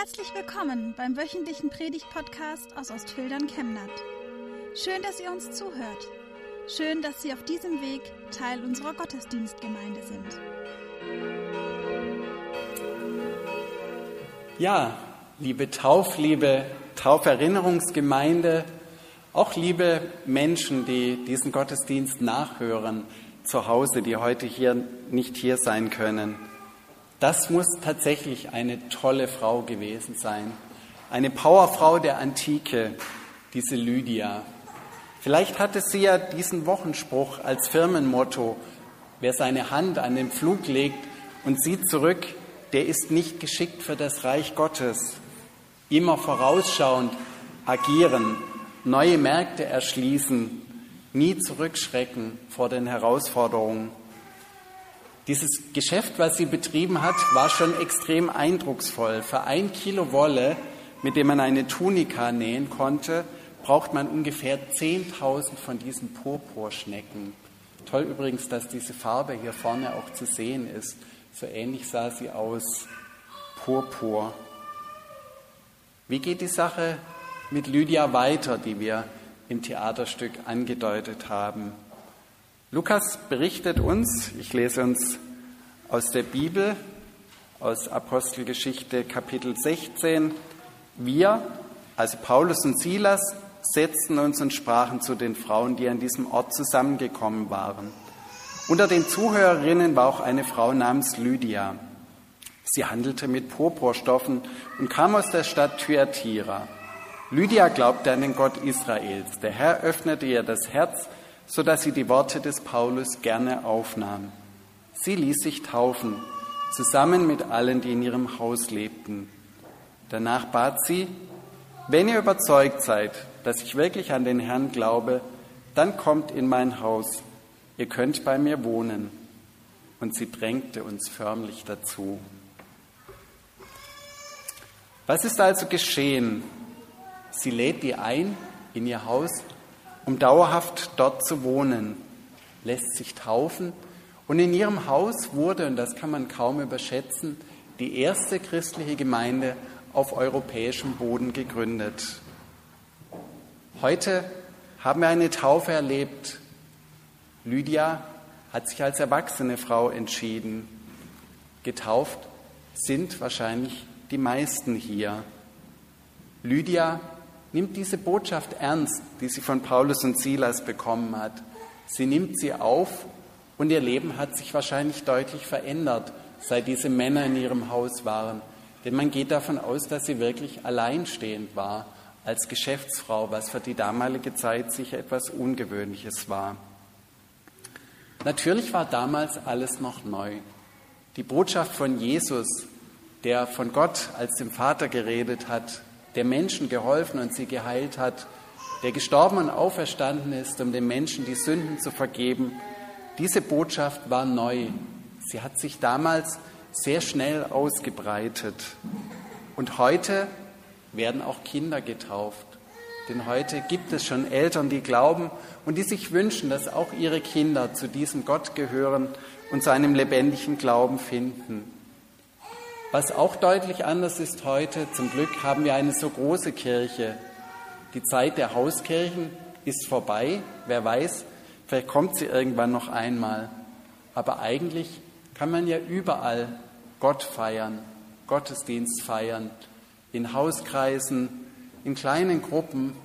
Herzlich willkommen beim wöchentlichen Predigt-Podcast aus Ostfildern Chemnat. Schön, dass ihr uns zuhört. Schön, dass Sie auf diesem Weg Teil unserer Gottesdienstgemeinde sind. Ja, liebe Taufliebe, Tauferinnerungsgemeinde, auch liebe Menschen, die diesen Gottesdienst nachhören zu Hause, die heute hier nicht hier sein können. Das muss tatsächlich eine tolle Frau gewesen sein. Eine Powerfrau der Antike, diese Lydia. Vielleicht hatte sie ja diesen Wochenspruch als Firmenmotto. Wer seine Hand an den Pflug legt und sieht zurück, der ist nicht geschickt für das Reich Gottes. Immer vorausschauend agieren, neue Märkte erschließen, nie zurückschrecken vor den Herausforderungen. Dieses Geschäft, was sie betrieben hat, war schon extrem eindrucksvoll. Für ein Kilo Wolle, mit dem man eine Tunika nähen konnte, braucht man ungefähr 10.000 von diesen Purpurschnecken. Toll übrigens, dass diese Farbe hier vorne auch zu sehen ist. So ähnlich sah sie aus. Purpur. Wie geht die Sache mit Lydia weiter, die wir im Theaterstück angedeutet haben? Lukas berichtet uns, ich lese uns aus der Bibel, aus Apostelgeschichte Kapitel 16, wir, also Paulus und Silas, setzten uns und sprachen zu den Frauen, die an diesem Ort zusammengekommen waren. Unter den Zuhörerinnen war auch eine Frau namens Lydia. Sie handelte mit Purpurstoffen und kam aus der Stadt Thyatira. Lydia glaubte an den Gott Israels. Der Herr öffnete ihr das Herz, so dass sie die Worte des Paulus gerne aufnahm. Sie ließ sich taufen, zusammen mit allen, die in ihrem Haus lebten. Danach bat sie, wenn ihr überzeugt seid, dass ich wirklich an den Herrn glaube, dann kommt in mein Haus, ihr könnt bei mir wohnen. Und sie drängte uns förmlich dazu. Was ist also geschehen? Sie lädt die ein in ihr Haus um dauerhaft dort zu wohnen, lässt sich taufen und in ihrem Haus wurde, und das kann man kaum überschätzen, die erste christliche Gemeinde auf europäischem Boden gegründet. Heute haben wir eine Taufe erlebt. Lydia hat sich als erwachsene Frau entschieden. Getauft sind wahrscheinlich die meisten hier. Lydia nimmt diese Botschaft ernst, die sie von Paulus und Silas bekommen hat. Sie nimmt sie auf und ihr Leben hat sich wahrscheinlich deutlich verändert, seit diese Männer in ihrem Haus waren. Denn man geht davon aus, dass sie wirklich alleinstehend war als Geschäftsfrau, was für die damalige Zeit sicher etwas Ungewöhnliches war. Natürlich war damals alles noch neu. Die Botschaft von Jesus, der von Gott als dem Vater geredet hat, der Menschen geholfen und sie geheilt hat, der gestorben und auferstanden ist, um den Menschen die Sünden zu vergeben. Diese Botschaft war neu. Sie hat sich damals sehr schnell ausgebreitet. Und heute werden auch Kinder getauft. Denn heute gibt es schon Eltern, die glauben und die sich wünschen, dass auch ihre Kinder zu diesem Gott gehören und zu einem lebendigen Glauben finden. Was auch deutlich anders ist heute, zum Glück haben wir eine so große Kirche. Die Zeit der Hauskirchen ist vorbei. Wer weiß, vielleicht kommt sie irgendwann noch einmal. Aber eigentlich kann man ja überall Gott feiern, Gottesdienst feiern, in Hauskreisen, in kleinen Gruppen.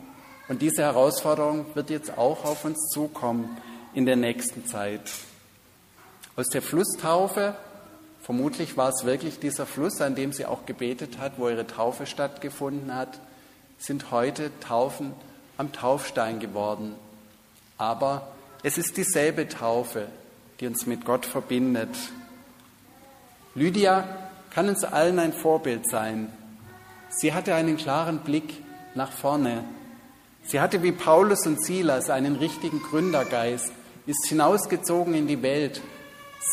Und diese Herausforderung wird jetzt auch auf uns zukommen in der nächsten Zeit. Aus der Flusstaufe Vermutlich war es wirklich dieser Fluss, an dem sie auch gebetet hat, wo ihre Taufe stattgefunden hat, sind heute Taufen am Taufstein geworden. Aber es ist dieselbe Taufe, die uns mit Gott verbindet. Lydia kann uns allen ein Vorbild sein. Sie hatte einen klaren Blick nach vorne. Sie hatte wie Paulus und Silas einen richtigen Gründergeist, ist hinausgezogen in die Welt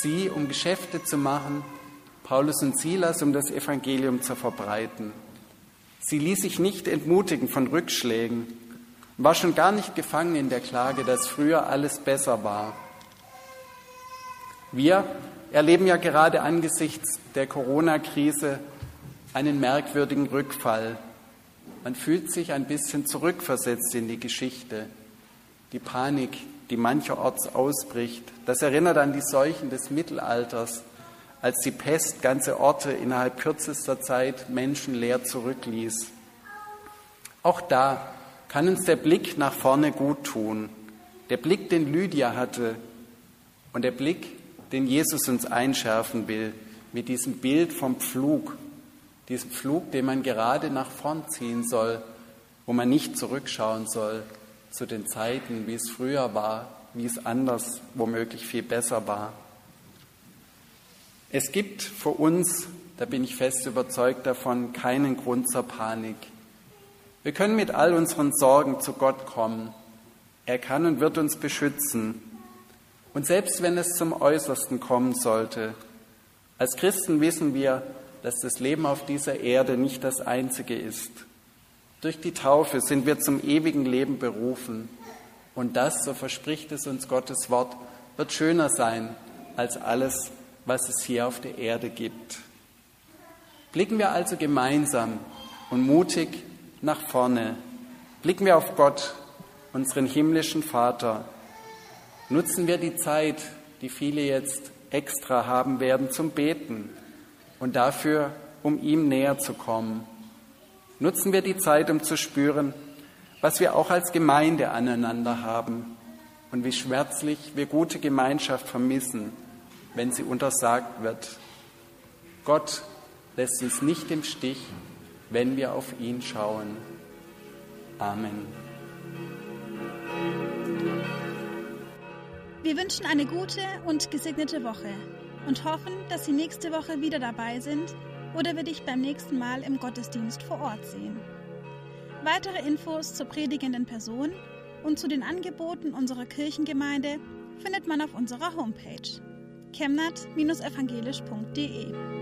sie, um Geschäfte zu machen, Paulus und Silas, um das Evangelium zu verbreiten. Sie ließ sich nicht entmutigen von Rückschlägen, war schon gar nicht gefangen in der Klage, dass früher alles besser war. Wir erleben ja gerade angesichts der Corona-Krise einen merkwürdigen Rückfall. Man fühlt sich ein bisschen zurückversetzt in die Geschichte. Die Panik, die mancherorts ausbricht, das erinnert an die Seuchen des Mittelalters, als die Pest ganze Orte innerhalb kürzester Zeit menschenleer zurückließ. Auch da kann uns der Blick nach vorne gut tun. Der Blick, den Lydia hatte und der Blick, den Jesus uns einschärfen will mit diesem Bild vom Pflug, diesem Flug, den man gerade nach vorn ziehen soll, wo man nicht zurückschauen soll zu den Zeiten, wie es früher war, wie es anders, womöglich viel besser war. Es gibt für uns, da bin ich fest überzeugt davon, keinen Grund zur Panik. Wir können mit all unseren Sorgen zu Gott kommen. Er kann und wird uns beschützen. Und selbst wenn es zum Äußersten kommen sollte, als Christen wissen wir, dass das Leben auf dieser Erde nicht das einzige ist. Durch die Taufe sind wir zum ewigen Leben berufen. Und das, so verspricht es uns Gottes Wort, wird schöner sein als alles, was es hier auf der Erde gibt. Blicken wir also gemeinsam und mutig nach vorne. Blicken wir auf Gott, unseren himmlischen Vater. Nutzen wir die Zeit, die viele jetzt extra haben werden, zum Beten und dafür, um ihm näher zu kommen. Nutzen wir die Zeit, um zu spüren, was wir auch als Gemeinde aneinander haben und wie schmerzlich wir gute Gemeinschaft vermissen, wenn sie untersagt wird. Gott lässt uns nicht im Stich, wenn wir auf ihn schauen. Amen. Wir wünschen eine gute und gesegnete Woche und hoffen, dass Sie nächste Woche wieder dabei sind oder wir dich beim nächsten Mal im Gottesdienst vor Ort sehen. Weitere Infos zur predigenden Person und zu den Angeboten unserer Kirchengemeinde findet man auf unserer Homepage chemnat-evangelisch.de.